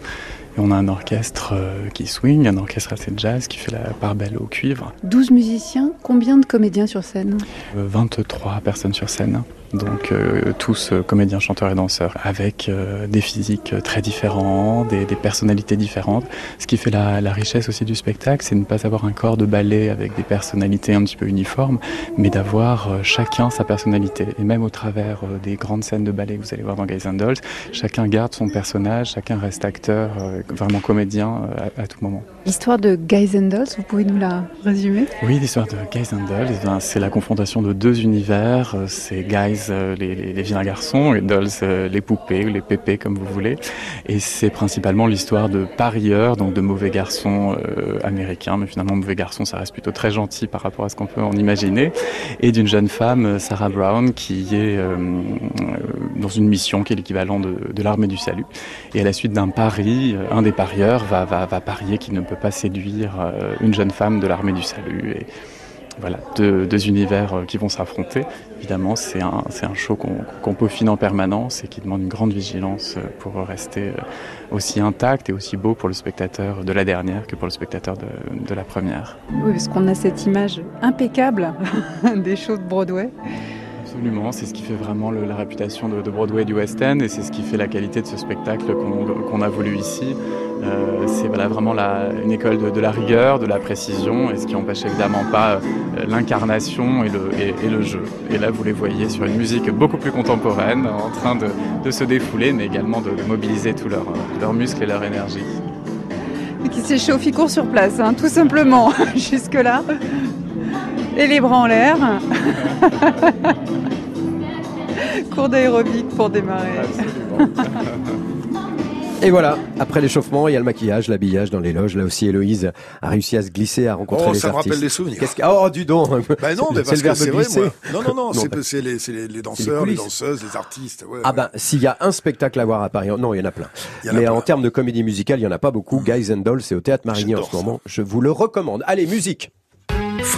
Speaker 10: Et on a un orchestre euh, qui swing, un orchestre assez jazz qui fait la part belle au cuivre.
Speaker 9: 12 musiciens, combien de comédiens sur scène?
Speaker 10: Euh, 23 personnes sur scène, donc euh, tous euh, comédiens, chanteurs et danseurs, avec euh, des physiques euh, très différents, des, des personnalités différentes. Ce qui fait la, la richesse aussi du spectacle, c'est de ne pas avoir un corps de ballet avec des personnalités un petit peu uniformes, mais d'avoir euh, chacun sa personnalité. Et même au travers euh, des grandes scènes de ballet que vous allez voir dans Guys and Dolls, chacun garde son personnage, chacun reste acteur, vraiment comédien à tout moment.
Speaker 9: L'histoire de Guys and Dolls, vous pouvez nous la résumer?
Speaker 10: Oui, l'histoire de Guys and Dolls, eh bien, c'est la confrontation de deux univers. Euh, C'est Guys euh, les, les, vilains garçons, et dolls euh, les poupées ou les pépés comme vous voulez. Et c'est principalement l'histoire de parieurs, donc de mauvais garçons américains, mais finalement mauvais garçons, ça reste plutôt très gentil par rapport à ce qu'on peut en imaginer, et d'une jeune femme, Sarah Brown, qui est dans une mission qui est l'équivalent de, l'armée du salut. Et à la suite d'un pari, un des parieurs va, va parier qu'il ne peut pas séduire une jeune femme de l'armée du salut. Et, voilà, deux, univers qui vont s'affronter. Évidemment, c'est un, un show qu'on peaufine en permanence et qui demande une grande vigilance pour rester aussi intact et aussi beau pour le spectateur de la dernière que pour le spectateur de, de la première.
Speaker 9: Oui, parce qu'on a cette image impeccable *laughs* des shows de Broadway.
Speaker 10: Absolument, c'est ce qui fait vraiment la réputation de, Broadway et du West End et c'est ce qui fait la qualité de ce spectacle qu'on qu a voulu ici. Euh, c'est vraiment une école de, la rigueur, de la précision et ce qui n'empêche évidemment pas euh, l'incarnation et le, jeu. Et là, vous les voyez sur une musique beaucoup plus contemporaine, en train de, se défouler, mais également de, mobiliser tous leurs leur muscles et leur énergie.
Speaker 9: Qui s'échauffe, court sur place, hein, tout simplement, *laughs* jusque-là. Et les bras en l'air. *laughs* Cours d'aérobic pour démarrer. *laughs*
Speaker 2: Et voilà, après l'échauffement, il y a le maquillage, l'habillage dans les loges. Là aussi, Héloïse a réussi à se glisser, à rencontrer
Speaker 3: oh,
Speaker 2: les
Speaker 3: ça
Speaker 2: artistes.
Speaker 3: ça me rappelle des souvenirs.
Speaker 2: Que... Oh, du don
Speaker 3: Ben non, mais parce le que c'est vrai, moi. Non, non, non, non c'est les, les, les, danseurs, les, les, danseuses, les artistes. Ouais,
Speaker 2: ah
Speaker 3: ouais.
Speaker 2: ben, s'il y a un spectacle à voir à Paris, non, il y en a plein. En a mais plein. en termes de comédie musicale, il y en a pas beaucoup. Mmh. Guys and Dolls, c'est au Théâtre Marigny en ce moment. Je vous le recommande. Allez, musique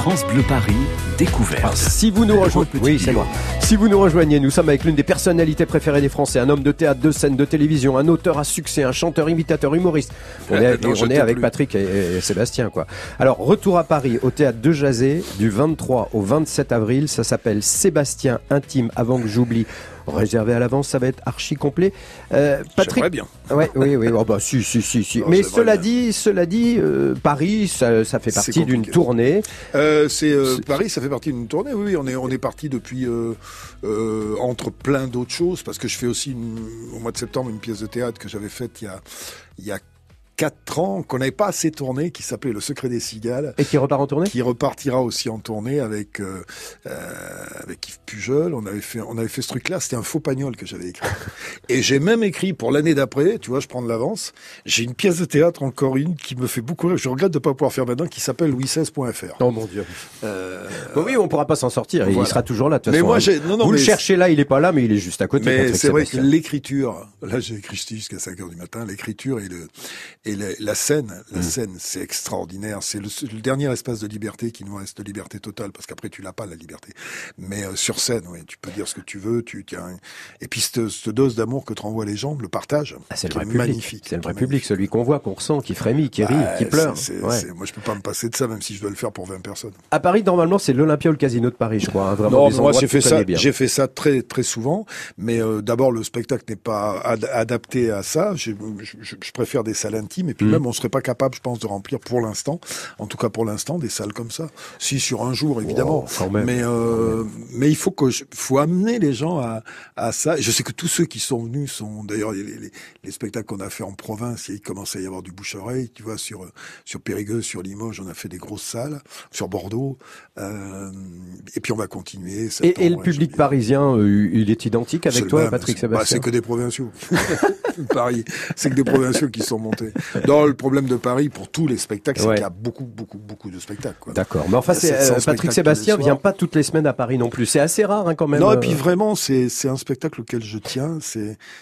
Speaker 1: France Bleu Paris, découverte.
Speaker 2: Alors, si vous nous rejoignez, oui, c'est moi. Si vous nous rejoignez, nous sommes avec l'une des personnalités préférées des Français, un homme de théâtre, de scène, de télévision, un auteur à succès, un chanteur, imitateur, humoriste. *laughs* On est, non, on est avec plus. Patrick et, et, Sébastien, quoi. Alors, retour à Paris, au théâtre de Jazé, du 23 au 27 avril. Ça s'appelle Sébastien Intime, avant que j'oublie réservé à l'avance, ça va être archi complet.
Speaker 3: Euh, Patrick, bien.
Speaker 2: Ouais, oui, oui. Oh, bah, si, si, si, si. Non, Mais cela dit, cela dit, euh, Paris, ça, ça, fait partie d'une tournée.
Speaker 3: Euh, c'est euh, Paris, ça fait partie d'une tournée. Oui, oui, on est, on est parti depuis euh, entre plein d'autres choses parce que je fais aussi une, au mois de septembre une pièce de théâtre que j'avais faite il y a, il y a quatre ans qu'on n'avait pas assez tourné, qui s'appelait Le Secret des Cigales.
Speaker 2: Et qui repart en tournée?
Speaker 3: Qui repartira aussi en tournée avec euh, euh, avec Yves Pujol. On avait fait on avait fait ce truc-là. C'était un faux pagnol que j'avais écrit. *laughs* Et j'ai même écrit pour l'année d'après. Tu vois, je prends de l'avance. J'ai une pièce de théâtre encore une qui me fait beaucoup rire. Je regrette de pas pouvoir faire maintenant, qui s'appelle louis16.fr.
Speaker 2: Oh mon dieu. Euh... Oui, on pourra pas s'en sortir. Voilà. Il sera toujours là. De toute mais façon, moi, j'ai non, non, Vous le cherchez là, il est pas là, mais il est juste à côté.
Speaker 3: Mais c'est vrai que l'écriture. Là, j'ai écrit jusqu'à 5 heures du matin. L'écriture et le et la scène la mmh. scène, c'est extraordinaire. C'est le, le, dernier espace de liberté qui nous reste de liberté totale, parce qu'après tu l'as pas la liberté. Mais euh, sur scène, oui, tu peux dire ce que tu veux. Tu tiens. Et puis cette, cette dose d'amour que te renvoient les gens, le partage,
Speaker 2: ah, c'est le vrai magnifique. C'est le vrai public, celui qu'on voit, qu'on ressent, qui frémit, qui rit, qui pleure.
Speaker 3: C est, ouais. moi, je peux pas me passer de ça, même si je dois le faire pour 20 personnes.
Speaker 2: À Paris, normalement, c'est l'Olympia ou le Casino de Paris, je crois. Hein, vraiment
Speaker 3: non, moi j'ai fait ça. J'ai fait ça très très souvent. Mais euh, d'abord, le spectacle n'est pas ad adapté à ça. Je, je, je, préfère des salles intimes. Et puis mmh. même, on serait pas capable, je pense, de remplir pour l'instant, en tout cas pour l'instant, des salles comme ça. Si sur un jour, évidemment. Mais euh, mais il faut que je, faut amener les gens à, à ça. Je sais que tous ceux qui sont venus sont d'ailleurs les, les, les, spectacles qu'on a fait en province, il commence à y avoir du bouche oreille. Tu vois sur sur Périgueux, sur Limoges, on a fait des grosses salles, sur Bordeaux. Euh, et puis on va continuer.
Speaker 2: Et, et, le public parisien, euh, il est identique avec toi, même, Patrick Sébastien
Speaker 3: bah, C'est que des provinciaux. *laughs* Paris, c'est que des provinciaux qui sont montés. *laughs* Dans le problème de Paris pour tous les spectacles, c'est
Speaker 2: ouais.
Speaker 3: qu'il y a beaucoup, beaucoup, beaucoup de spectacles.
Speaker 2: D'accord. Mais enfin, euh, Patrick Sébastien vient pas toutes les semaines à Paris non plus. C'est assez rare hein, quand même.
Speaker 3: Non, et puis vraiment, c'est un spectacle auquel je tiens.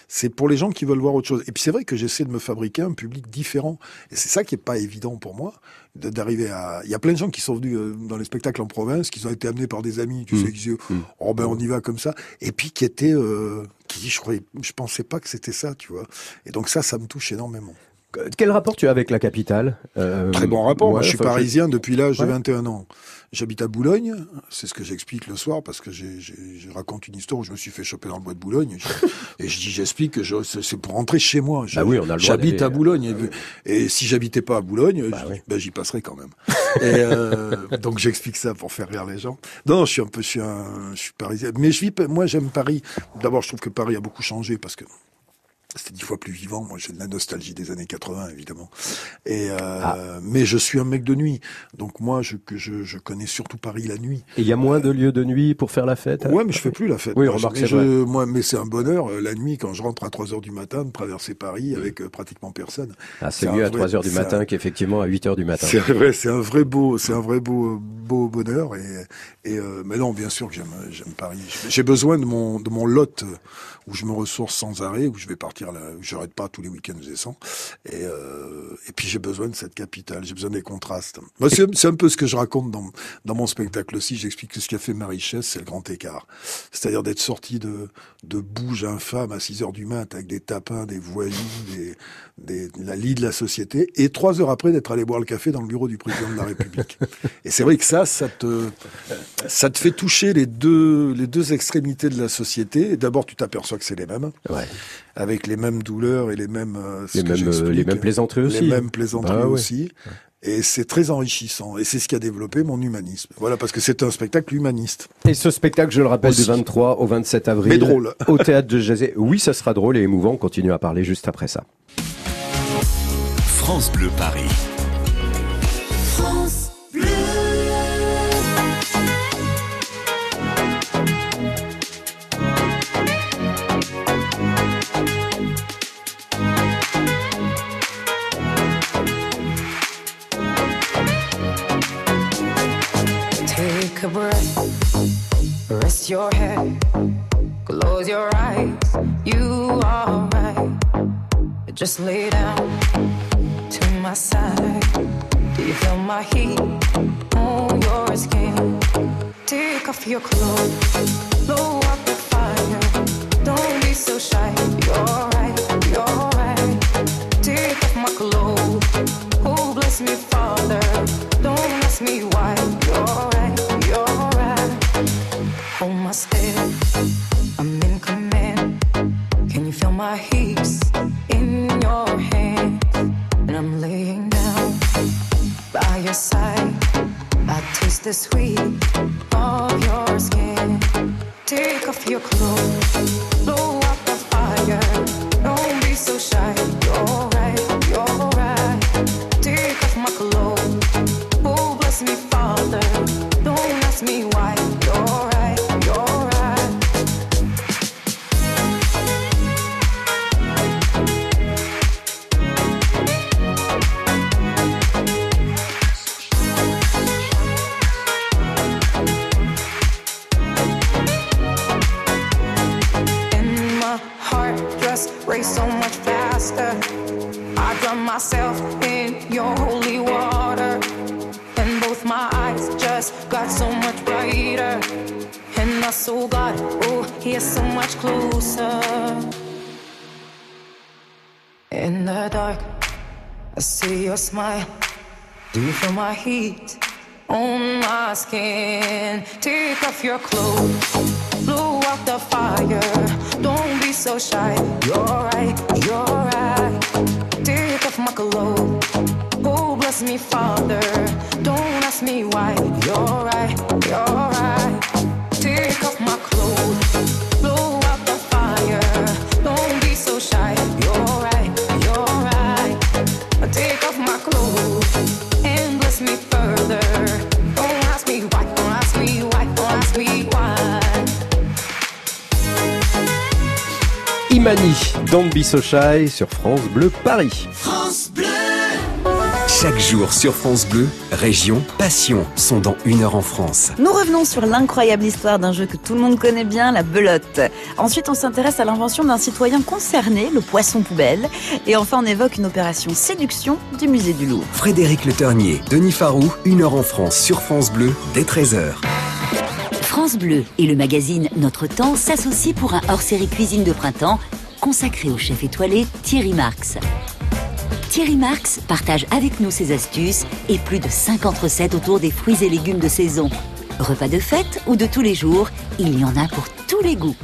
Speaker 3: C'est pour les gens qui veulent voir autre chose. Et puis c'est vrai que j'essaie de me fabriquer un public différent. Et c'est ça qui est pas évident pour moi d'arriver à. Il y a plein de gens qui sont venus euh, dans les spectacles en province, qui ont été amenés par des amis, tu mmh. sais, qui disaient, mmh. oh ben on y va comme ça, et puis qui étaient, euh, qui je croyais, je pensais pas que c'était ça, tu vois. Et donc ça, ça me touche énormément.
Speaker 2: Quel rapport tu as avec la capitale?
Speaker 3: Euh, Très bon rapport. Ouais, Moi, je suis parisien depuis l'âge ouais. de 21 ans. J'habite à Boulogne. C'est ce que j'explique le soir parce que je raconte une histoire où je me suis fait choper dans le bois de Boulogne. *laughs* et je dis, j'explique que c'est pour rentrer chez moi.
Speaker 2: Ah oui,
Speaker 3: J'habite à Boulogne. Ah oui. Et si j'habitais pas à Boulogne, bah, oui. ben, j'y passerais quand même. *laughs* et euh, donc j'explique ça pour faire rire les gens. Non, je suis un peu, je suis, un, je suis parisien. Mais je vis, moi, j'aime Paris. D'abord, je trouve que Paris a beaucoup changé parce que c'était dix fois plus vivant. Moi, j'ai de la nostalgie des années 80, évidemment. Et euh,
Speaker 2: Ah.
Speaker 3: mais je suis un mec de nuit, donc moi, je, que je, je connais surtout Paris la nuit.
Speaker 2: Et il y a moins de lieux de nuit pour faire la fête
Speaker 3: Ouais, mais je fais plus la fête.
Speaker 2: Oui,
Speaker 3: Moi,
Speaker 2: remarque,
Speaker 3: je-
Speaker 2: c'est
Speaker 3: je-
Speaker 2: vrai.
Speaker 3: Moi, mais c'est un bonheur euh, la nuit quand je rentre à 3 heures du matin de traverser Paris avec euh, pratiquement personne.
Speaker 2: Ah, c'est mieux à
Speaker 3: vrai-
Speaker 2: 3 heures du matin
Speaker 3: un-
Speaker 2: qu'effectivement à 8 heures du matin.
Speaker 3: C'est vrai, c'est un vrai beau, c'est un vrai beau, beau bonheur. Et, et euh, mais non, bien sûr que j'aime, j'aime Paris. J'ai besoin de mon, de mon lot euh, où je me ressource sans arrêt, où je vais partir là, j'arrête pas tous les week-ends, descends. Et, euh, et puis j'ai besoin de cette capitale. J'ai besoin des contrastes. Moi, c'est, un peu ce que je raconte dans, mon spectacle aussi. J'explique que ce qui a fait ma richesse, c'est le grand écart. C'est-à-dire d'être sorti de, de bouges infâmes à 6 heures du mat avec des tapins, des voyous, des, des, la lie de la société, et trois heures après d'être allé boire le café dans le bureau du président de la République. et c'est vrai que ça, ça te, fait toucher les deux, les deux extrémités de la société. D'abord, tu t'aperçois que c'est les mêmes,
Speaker 2: Ouais.
Speaker 3: avec les mêmes douleurs et les mêmes, euh,
Speaker 2: Les mêmes, euh, les mêmes plaisanteries aussi.
Speaker 3: Les mêmes plaisanteries
Speaker 2: Bah ouais.
Speaker 3: aussi. Et c'est très enrichissant. Et c'est ce qui a développé mon humanisme. Voilà, parce que c'est un spectacle humaniste.
Speaker 2: Et ce spectacle, je le rappelle,
Speaker 3: Aussi.
Speaker 2: du 23 au 27 avril.
Speaker 3: Mais drôle. *laughs*
Speaker 2: Au théâtre de Jazé. Oui, ça sera drôle et émouvant. On continue à parler juste après ça.
Speaker 1: France Bleu Paris.
Speaker 11: Breath, rest your head, close your eyes. You are right. Just lay down to my side. Do you feel my heat on your skin? Take off your clothes, so much brighter. And my soul got, oh, here so much closer. In the dark, I see your smile. Do you feel my heat on my skin? Take off your clothes, blow out the fire. Don't be so shy. You're right, you're right. Take off my clothes. Me, Father. Don't ask me why. You're right, you're right. Take off my clothes, blow out the fire. Don't be so shy. You're right, you're right. Take off my clothes and bless me further. Don't ask me why, don't ask me why, don't ask me why.
Speaker 2: Imani, Don't Be So Shy sur France Bleu Paris.
Speaker 8: France Bleu.
Speaker 7: Chaque jour sur France Bleu, Région, Passion sont dans une heure en France.
Speaker 12: Nous revenons sur l'incroyable histoire d'un jeu que tout le monde connaît bien, la belote. Ensuite, on s'intéresse à l'invention d'un citoyen concerné, le poisson poubelle. Et enfin, on évoque une opération séduction du musée du Louvre.
Speaker 7: Frédéric Le Ternier, Denis Farou, une heure en France sur France Bleu dès 13h.
Speaker 13: France Bleu et le magazine Notre Temps s'associent pour un hors-série cuisine de printemps consacré au chef étoilé Thierry Marx. Thierry Marx partage avec nous ses astuces et plus de 50 recettes autour des fruits et légumes de saison. Repas de fête ou de tous les jours, il y en a pour tous les goûts.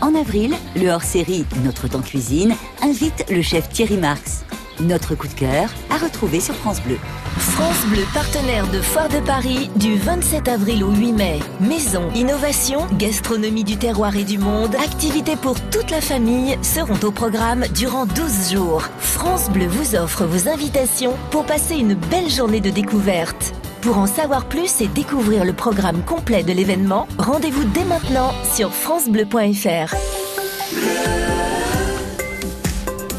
Speaker 13: En avril, le hors-série Notre Temps Cuisine invite le chef Thierry Marx. Notre coup de cœur à retrouver sur France Bleu.
Speaker 8: France Bleu, partenaire de Foire de Paris du 27 avril au 8 mai. Maison, innovation, gastronomie du terroir et du monde, activités pour toute la famille seront au programme durant 12 jours. France Bleu vous offre vos invitations pour passer une belle journée de découverte. Pour en savoir plus et découvrir le programme complet de l'événement, rendez-vous dès maintenant sur francebleu.fr.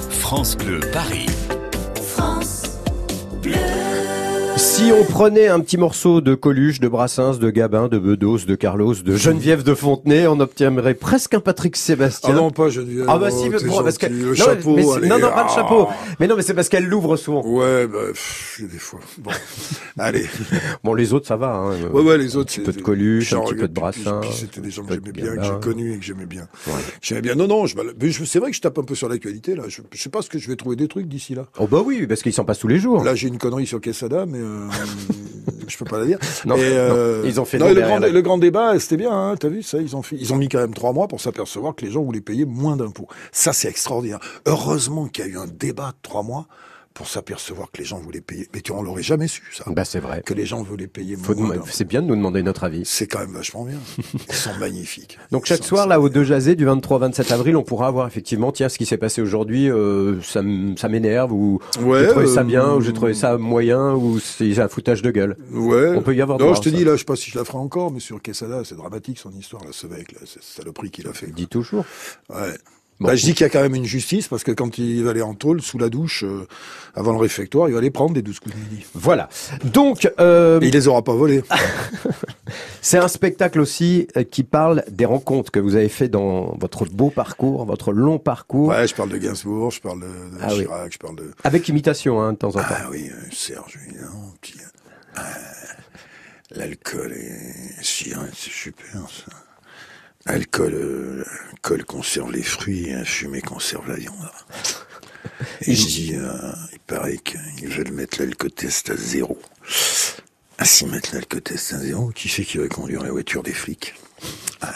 Speaker 1: France Bleu Paris. Bleu.
Speaker 2: Si on prenait un petit morceau de Coluche, de Brassens, de Gabin, de Bedos, de Carlos, de Geneviève de Fontenay, on obtiendrait presque un Patrick Sébastien.
Speaker 3: Ah non, pas Geneviève.
Speaker 2: Ah bah si, mais
Speaker 3: t'es
Speaker 2: pour- parce que
Speaker 3: Le
Speaker 2: non,
Speaker 3: chapeau,
Speaker 2: mais c'est-
Speaker 3: allez,
Speaker 2: non, non, pas le
Speaker 3: ah.
Speaker 2: chapeau. Mais non, mais c'est parce qu'elle l'ouvre souvent.
Speaker 3: Ouais, bah, pff, des fois. Bon, *laughs* allez.
Speaker 2: Bon, les autres, ça va. Hein.
Speaker 3: Ouais, ouais, les autres,
Speaker 2: Un petit peu de Coluche, un petit peu de Brassens.
Speaker 3: C'était des gens que j'aimais bien, que j'ai connus et que j'aimais bien. J'aimais bien. Non, non, c'est vrai que je tape un peu sur l'actualité, là. Je, je sais pas ce que je vais trouver des trucs d'ici là.
Speaker 2: Oh bah oui, parce qu'ils s'en passent tous les jours.
Speaker 3: Là, j'ai une connerie sur Quesada, mais euh, je peux pas la dire.
Speaker 2: Non,
Speaker 3: Et, euh,
Speaker 2: non, ils ont fait
Speaker 3: non, le, grand,
Speaker 2: la-
Speaker 3: le grand débat, c'était bien, hein, t'as vu ça Ils ont fait, ils ont mis quand même trois mois pour s'apercevoir que les gens voulaient payer moins d'impôts. Ça, c'est extraordinaire. Heureusement qu'il y a eu un débat de trois mois pour s'apercevoir que les gens voulaient payer. Mais tu on l'aurait jamais su, ça.
Speaker 2: Bah c'est vrai.
Speaker 3: Que les gens voulaient payer.
Speaker 2: C'est bien de nous demander notre avis.
Speaker 3: C'est quand même vachement bien. Ils sont magnifiques. *laughs*
Speaker 2: Donc chaque soir, là, au 2 Jazé, du 23 au 27 avril, on pourra avoir effectivement, tiens, ce qui s'est passé aujourd'hui, euh, ça, m'énerve, ou
Speaker 3: Ouais,
Speaker 2: j'ai trouvé ça
Speaker 3: euh,
Speaker 2: bien, ou j'ai trouvé ça moyen, ou c'est un foutage de gueule.
Speaker 3: Ouais.
Speaker 2: On peut y avoir
Speaker 3: Non,
Speaker 2: droit,
Speaker 3: je te
Speaker 2: ça.
Speaker 3: dis, là, je sais pas si je la ferai encore, mais sur Quesada, c'est dramatique son histoire, là, ce mec, là, c'est saloperie qu'il a fait.
Speaker 2: Dis toujours.
Speaker 3: Ouais.
Speaker 2: Bon.
Speaker 3: Bah, je dis qu'il y a quand même une justice, parce que quand il va aller en tôle, sous la douche, euh, avant le réfectoire, il va aller prendre des 12 coups de midi.
Speaker 2: Voilà. Donc, euh,
Speaker 3: Et il les aura pas volés. *laughs*
Speaker 2: c'est un spectacle aussi euh, qui parle des rencontres que vous avez fait dans votre beau parcours, votre long parcours,
Speaker 3: Ouais, je parle de Gainsbourg, je parle de, de
Speaker 2: Ah oui.
Speaker 3: Chirac, je parle de...
Speaker 2: avec imitation hein, de temps en temps.
Speaker 3: Ah oui, euh, Serge, évidemment. Puis, euh, L'alcool est... Si, hein, c'est super, ça. Alcool, euh, l'alcool conserve les fruits, et la fumée conserve la viande. Et je dis, euh, il paraît qu'ils veulent mettre l'alcotest à zéro. Ah, s'ils mettent l'alcotest à zéro, qui c'est qui va conduire la voiture des flics? Ah,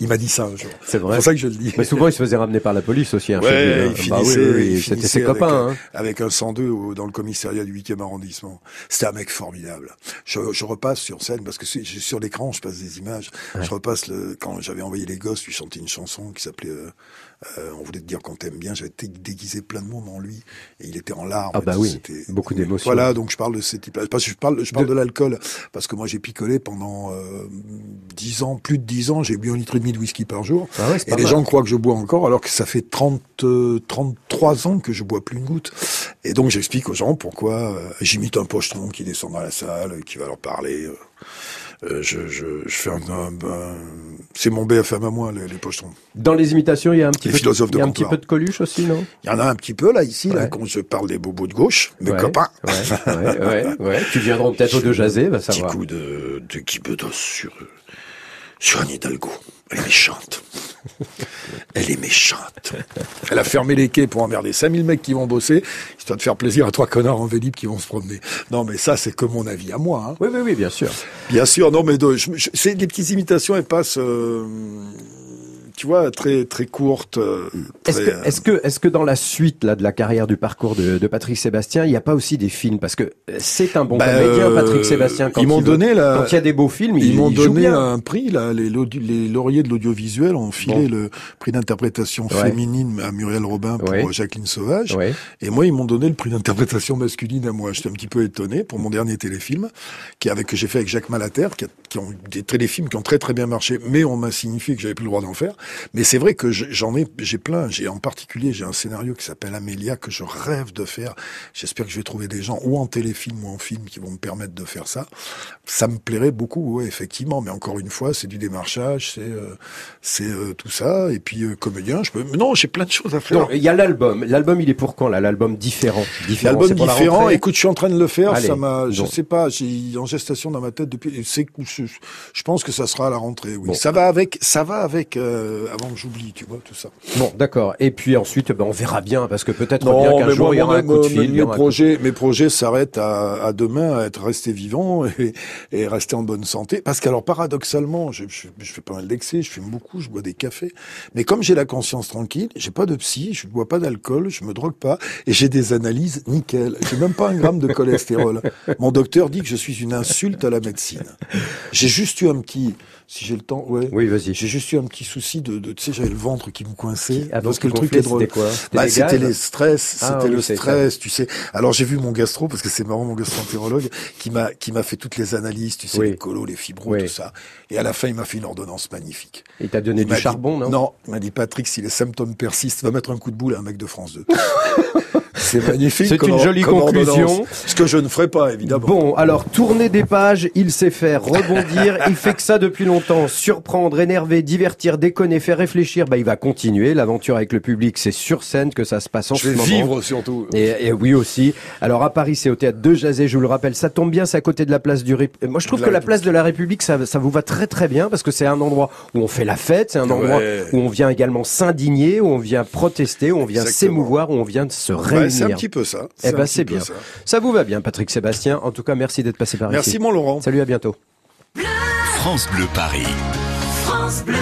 Speaker 3: Il m'a dit ça un jour.
Speaker 2: C'est vrai.
Speaker 3: C'est pour ça que je le dis.
Speaker 2: Mais souvent, il se faisait ramener par la police aussi. Hein,
Speaker 3: Ouais,
Speaker 2: hein.
Speaker 3: il
Speaker 2: Bah oui,
Speaker 3: finissait,
Speaker 2: oui, oui,
Speaker 3: il
Speaker 2: c'était
Speaker 3: finissait
Speaker 2: ses
Speaker 3: avec,
Speaker 2: copains. hein.
Speaker 3: avec un 102 au- dans le commissariat du 8e arrondissement. C'était un mec formidable. Je, je repasse sur scène parce que sur l'écran, je passe des images. Je repasse le, quand j'avais envoyé les gosses lui chanter une chanson qui s'appelait euh, euh, On voulait te dire qu'on t'aime bien. J'avais dé- déguisé plein de monde en lui et il était en larmes.
Speaker 2: Ah bah
Speaker 3: tout,
Speaker 2: oui, beaucoup d'émotions.
Speaker 3: Voilà, donc je parle de ces types-là. Je parle, je parle de, l'alcool parce que moi j'ai picolé pendant euh, 10 ans, plus de 10 ans. J'ai bu un litre et demi de whisky par jour.
Speaker 2: Ah ouais,
Speaker 3: et les
Speaker 2: mal.
Speaker 3: gens croient que je bois encore alors que ça fait 30, euh, 33 ans que je bois plus une goutte. Et donc j'explique aux gens pourquoi euh, j'imite un pochetron qui descend dans la salle, euh, qui va leur parler. Euh, je, je, je fais un, un- un- c'est mon BFM à moi, les, les pochetrons.
Speaker 2: Dans les imitations, il y a un petit
Speaker 3: Les
Speaker 2: peu,
Speaker 3: de
Speaker 2: il y a un petit peu de Coluche aussi, non?
Speaker 3: Il y en a un petit peu là ici, là, quand je parle des bobos de gauche, mes
Speaker 2: Ouais,
Speaker 3: copains.
Speaker 2: Ouais, ouais, ouais, *laughs* ouais. Tu viendras peut-être au 2 Jazé, va
Speaker 3: Petit
Speaker 2: savoir.
Speaker 3: coup de, de Bedos sur, sur Anne Hidalgo. Elle est méchante. Elle est méchante. Elle a fermé les quais pour emmerder 5000 mecs qui vont bosser, histoire de faire plaisir à trois connards en vélib qui vont se promener. Non, mais ça, c'est que mon avis à moi. Hein.
Speaker 2: Oui, oui, oui, bien sûr.
Speaker 3: Bien sûr, non, mais de- je- je- c'est des petites imitations, elles passent, euh, tu vois, très très courtes. euh,
Speaker 2: Est-ce
Speaker 3: très,
Speaker 2: que, est-ce que, est-ce que dans la suite là de la carrière du parcours de, de Patrick Sébastien, il n'y a pas aussi des films? Parce que c'est un bon
Speaker 3: Bah,
Speaker 2: comédien,
Speaker 3: euh,
Speaker 2: Patrick Sébastien. Quand
Speaker 3: ils m'ont
Speaker 2: il veut-
Speaker 3: donné la-
Speaker 2: Quand il y a des beaux films, il,
Speaker 3: Ils m'ont donné
Speaker 2: bien.
Speaker 3: un prix, là, les, lauriers de l'audiovisuel ont filé
Speaker 2: Bon.
Speaker 3: le prix d'interprétation
Speaker 2: Ouais.
Speaker 3: féminine à Muriel Robin pour
Speaker 2: Ouais.
Speaker 3: Jacqueline Sauvage.
Speaker 2: Ouais.
Speaker 3: Et moi, ils m'ont donné le prix d'interprétation masculine à moi. J'étais un petit peu étonné pour mon dernier téléfilm, qui avec, que j'ai fait avec Jacques Malater, qui, a- qui ont des téléfilms qui ont très très bien marché, mais on m'a signifié que j'avais plus le droit d'en faire. Mais c'est vrai que je- j'en ai, j'ai plein. J'ai en particulier, j'ai un scénario qui s'appelle Amélia que je rêve de faire. J'espère que je vais trouver des gens, ou en téléfilm ou en film, qui vont me permettre de faire ça. Ça me plairait beaucoup, ouais, effectivement. Mais encore une fois, c'est du démarchage, c'est euh, c'est euh, tout ça. Et puis euh, comédien, je peux. mais Non, j'ai plein de choses à faire.
Speaker 2: Non, il y a l'album. L'album, il est pour quand là? L'album différent. différent
Speaker 3: L'album
Speaker 2: la
Speaker 3: différent, écoute, je suis en train de le faire,
Speaker 2: Allez,
Speaker 3: ça m'a, je sais pas, j'ai en gestation dans ma tête depuis, c'est, je, pense que ça sera à la rentrée. Oui, ça va avec, ça va avec. euh, avant que j'oublie, tu vois, tout ça.
Speaker 2: Bon, d'accord. Et puis ensuite, ben, on verra bien, parce que peut-être bien
Speaker 3: Non,
Speaker 2: qu'un jour il y aura un coup de fil.
Speaker 3: mes
Speaker 2: coup de-
Speaker 3: projets, mes projets s'arrêtent à, à demain, à être resté vivant *laughs* et, et rester en bonne santé. Parce qu'alors, paradoxalement, je, je, je fais pas mal d'excès, je fume beaucoup, je bois des cafés. Mais comme j'ai la conscience tranquille, j'ai pas de psy, je bois pas d'alcool, je me drogue pas et j'ai des analyses nickel. J'ai même pas un gramme de cholestérol. *laughs* Mon docteur dit que je suis une insulte à la médecine. J'ai juste eu un petit, si j'ai le temps, ouais.
Speaker 2: Oui, vas-y.
Speaker 3: J'ai juste eu un petit souci de, de tu sais, j'avais le ventre qui me coinçait.
Speaker 2: Ah,
Speaker 3: parce que le truc est drôle.
Speaker 2: c'était quoi C'était
Speaker 3: Bah,
Speaker 2: les
Speaker 3: c'était les stress,
Speaker 2: Ah,
Speaker 3: c'était
Speaker 2: oui,
Speaker 3: le stress, tu sais. Alors j'ai vu mon gastro parce que c'est marrant, mon gastro-entérologue qui m'a qui m'a fait toutes les analyses, tu sais,
Speaker 2: Oui.
Speaker 3: les colos, les fibros,
Speaker 2: Oui.
Speaker 3: tout ça. Et à la fin, il m'a fait une ordonnance magnifique.
Speaker 2: Il t'a donné
Speaker 3: Il
Speaker 2: du
Speaker 3: dit-
Speaker 2: charbon, non?
Speaker 3: Non, il m'a dit Patrick, si les symptômes persistent, va mettre un coup de boule à un mec de France 2. *laughs* c'est magnifique.
Speaker 2: C'est une jolie conclusion.
Speaker 3: Ce que je ne ferai pas, évidemment.
Speaker 2: Bon, alors tourner des pages, il sait faire, rebondir, *laughs* il fait que ça depuis longtemps, surprendre, énerver, divertir, déconner, faire réfléchir, bah il va continuer. L'aventure avec le public, c'est sur scène que ça se passe en
Speaker 3: Je
Speaker 2: ce moment.
Speaker 3: vivre surtout.
Speaker 2: Et, et oui aussi. Alors à Paris, c'est au théâtre de Jazet, je vous le rappelle. Ça tombe bien, c'est à côté de la place du Rép- Moi, je trouve que
Speaker 3: la
Speaker 2: la place de la République, ça, ça vous va très très bien parce que c'est un endroit où on fait la fête, c'est un endroit
Speaker 3: Ouais.
Speaker 2: où on vient également s'indigner, où on vient protester, où on vient s'émouvoir, où on vient de se
Speaker 3: Ouais, c'est un petit peu ça.
Speaker 2: Eh ben c'est bien.
Speaker 3: ça.
Speaker 2: Ça vous va bien, Patrick Sébastien. En tout cas, merci d'être passé par
Speaker 3: Merci
Speaker 2: ici.
Speaker 3: mon Laurent.
Speaker 2: Salut, à bientôt.
Speaker 1: France Bleu Paris.
Speaker 8: France Bleu.